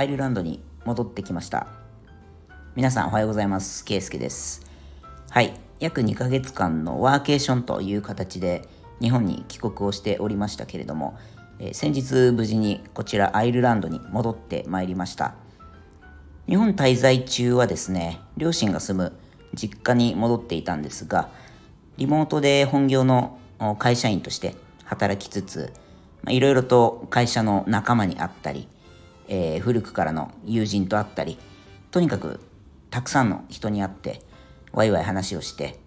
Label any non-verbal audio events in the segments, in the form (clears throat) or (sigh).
アイルランドに戻ってきました。皆さんおはようございます。ケイスケです。はい。約2ヶ月間のワーケーションという形で日本に帰国をしておりましたけれども、えー、先日無事にこちらアイルランドに戻ってまいりました。日本滞在中はですね両親が住む実家に戻っていたんですがリモートで本業の会社員として働きつついろいろと会社の仲間に会ったり、えー、古くからの友人と会ったりとにかくたくさんの人に会ってワイワイ話をして、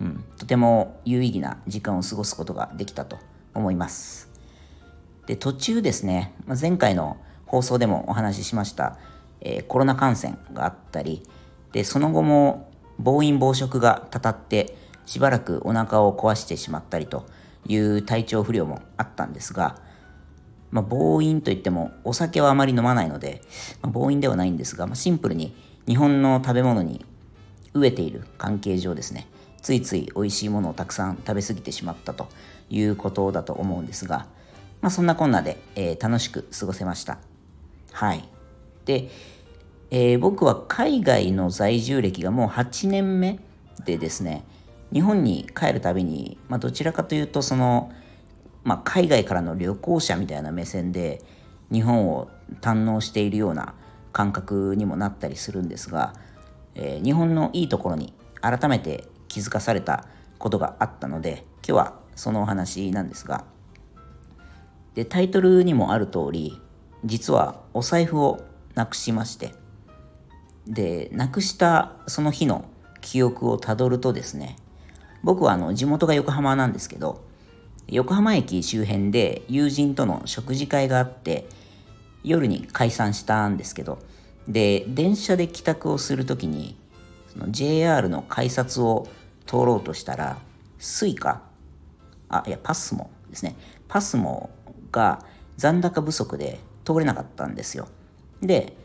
うん、とても有意義な時間を過ごすことができたと思います。で途中ですねま前回の放送でもお話ししました、えー、コロナ感染があったりでその後も暴飲暴食がたたってしばらくお腹を壊してしまったりという体調不良もあったんですが、まあ、暴飲といってもお酒はあまり飲まないので、まあ、暴飲ではないんですが、まあ、シンプルに日本の食べ物に飢えている関係上ですねついつい美味しいものをたくさん食べ過ぎてしまったということだと思うんですが、まあ、そんなこんなで、えー、楽しく過ごせました。はい。で、えー、僕は海外の在住歴がもう8年目でですね日本に帰るたびに、まあ、どちらかというとその、まあ、海外からの旅行者みたいな目線で日本を堪能しているような感覚にもなったりするんですが、えー、日本のいいところに改めて気づかされたことがあったので今日はそのお話なんですがでタイトルにもある通り実はお財布をなくしましてでなくしたその日の記憶をたどるとですね僕はあの地元が横浜なんですけど横浜駅周辺で友人との食事会があって夜に解散したんですけどで電車で帰宅をする時にその JR の改札を通ろうとしたら Suica あいやパスモですね。パスモが残高不足で通れなかったんですよ。で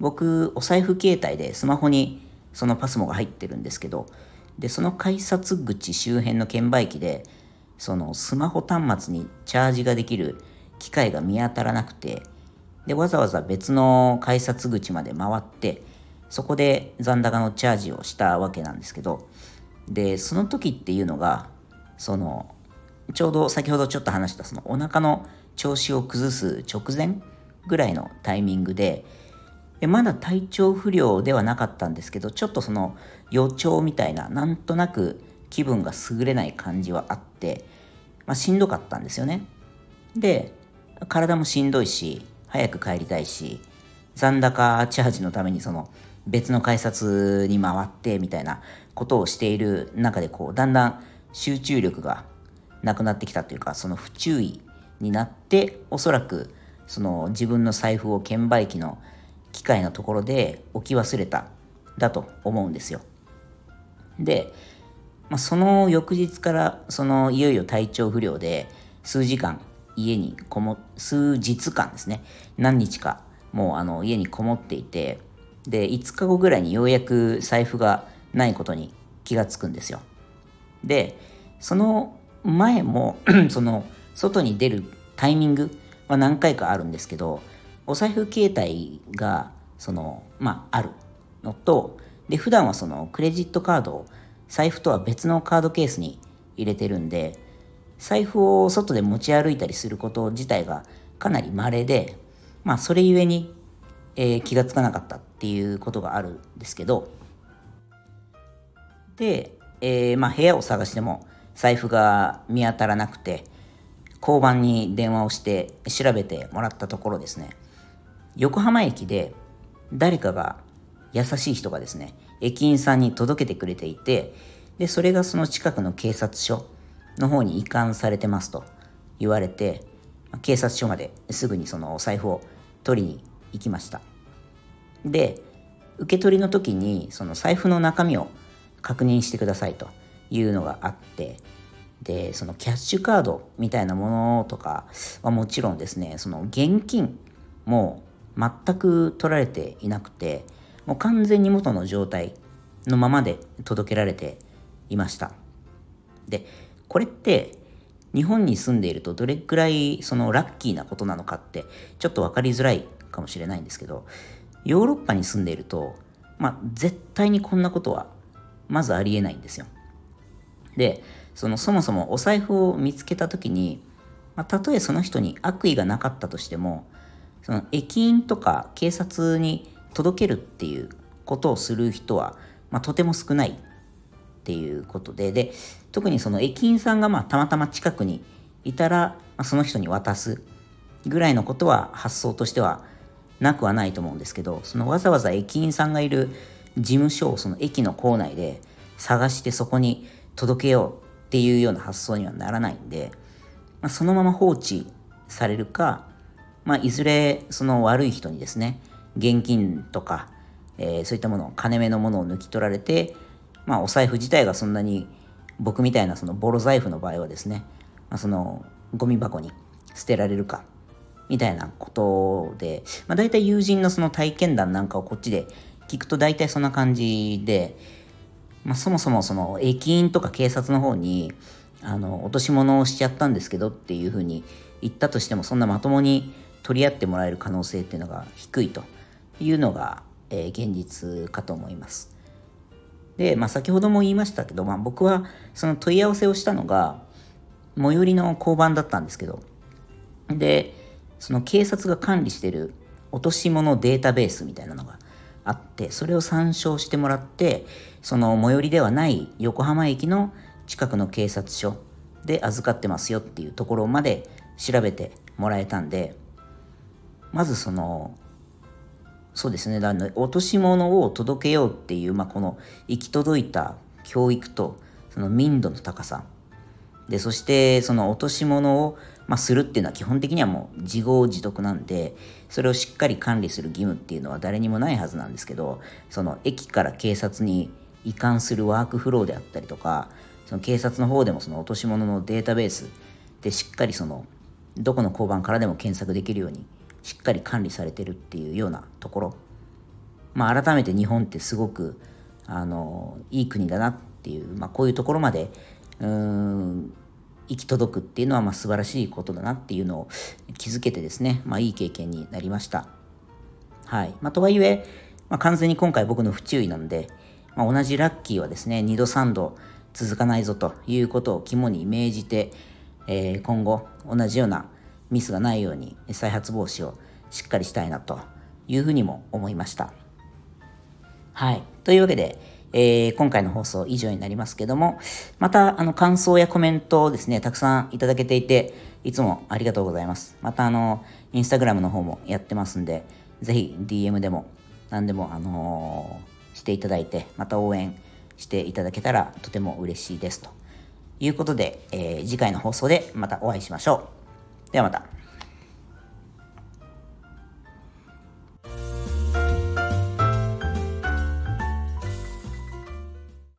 僕お財布携帯でスマホにそのパスモが入ってるんですけどでその改札口周辺の券売機でそのスマホ端末にチャージができる機械が見当たらなくてでわざわざ別の改札口まで回ってそこで残高のチャージをしたわけなんですけどでその時っていうのがそのちょうど先ほどちょっと話したそのお腹の調子を崩す直前ぐらいのタイミングででまだ体調不良ではなかったんですけどちょっとその予兆みたいななんとなく気分が優れない感じはあって、まあ、しんどかったんですよねで体もしんどいし早く帰りたいし残高チャージのためにその別の改札に回ってみたいなことをしている中でこうだんだん集中力がなくなってきたというかその不注意になっておそらくその自分の財布を券売機の機械のところで置き忘れただと思うんですよ。で、まあ、その翌日からそのいよいよ体調不良で数時間家にこも数日間ですね何日かもうあの家にこもっていてで5日後ぐらいにようやく財布がないことに気がつくんですよ。でその前も (clears throat) その外に出るタイミングは何回かあるんですけどお財布携帯がそのまああるのとで普段はそのクレジットカードを財布とは別のカードケースに入れてるんで財布を外で持ち歩いたりすること自体がかなり稀でまあそれゆえに、えー、気がつかなかったっていうことがあるんですけど。で、えー、まあ部屋を探しても財布が見当たらなくて交番に電話をして調べてもらったところですね。横浜駅で誰かが優しい人がですね駅員さんに届けてくれていてでそれがその近くの警察署の方に移管されてますと言われて警察署まですぐにそのお財布を取りに行きました。で受け取りの時にその財布の中身を確認してくださいというのがあってでそのキャッシュカードみたいなものとかはもちろんですねその現金も全く取られていなくてもう完全に元の状態のままで届けられていましたでこれって日本に住んでいるとどれくらいそのラッキーなことなのかってちょっと分かりづらいかもしれないんですけどヨーロッパに住んでいると、まあ、絶対にこんなことはまずありえないんですよ。でそのそもそもお財布を見つけた時に、まあ、たとえその人に悪意がなかったとしてもその駅員とか警察に届けるっていうことをする人は、まあ、とても少ないっていうことでで特にその駅員さんがまあたまたま近くにいたら、まあ、その人に渡すぐらいのことは発想としてはなくはないと思うんですけどそのわざわざ駅員さんがいる事務所をその駅の構内で探してそこに届けようっていうような発想にはならないんで、まあ、そのまま放置されるか、まあ、いずれその悪い人にですね現金とか、えー、そういったもの金目のものを抜き取られて、まあ、お財布自体がそんなに僕みたいなそのボロ財布の場合はですね、まあ、そのゴミ箱に捨てられるかみたいなことで、まあ、大体友人のその体験談なんかをこっちで聞くと大体そんな感じで、まあ、そもそもその駅員とか警察の方にあの落とし物をしちゃったんですけどっていうふうに言ったとしてもそんなまともに取り合ってもらえる可能性っていうのが低いというのが、えー、現実かと思います。で、まあ、先ほども言いましたけど、まあ、僕はその問い合わせをしたのが最寄りの交番だったんですけどでその警察が管理してる落とし物データベースみたいなのがあってそれを参照してもらってその最寄りではない横浜駅の近くの警察署で預かってますよっていうところまで調べてもらえたんでまずそのそうですね。だ落とし物を届けようっていう、まあ、この行き届いた教育とその民度の高さ。でそしてその落とし物を、まあ、するっていうのは基本的にはもう自業自得なんでそれをしっかり管理する義務っていうのは誰にもないはずなんですけどその駅から警察に移管するワークフローであったりとかその警察の方でもその落とし物のデータベースでしっかりそのどこの交番からでも検索できるようにしっかり管理されてるっていうようなところ、まあ、改めて日本ってすごくあのいい国だなっていう、まあ、こういうところまでうん行き届くっていうのはまあ素晴らしいことだなっていうのを気づけてですね、まあ、いい経験になりました。はいまあ、とはいえ、まあ、完全に今回僕の不注意なんで、まあ、同じラッキーはですね2度3度続かないぞということを肝に銘じて、えー、今後同じようなミスがないように再発防止をしっかりしたいなというふうにも思いました。はい。というわけで、えー、今回の放送以上になりますけども、また、あの、感想やコメントをですね、たくさんいただけていて、いつもありがとうございます。また、あの、インスタグラムの方もやってますんで、ぜひ DM でも、何でも、あのー、していただいて、また応援していただけたらとても嬉しいです。ということで、えー、次回の放送でまたお会いしましょう。ではまた。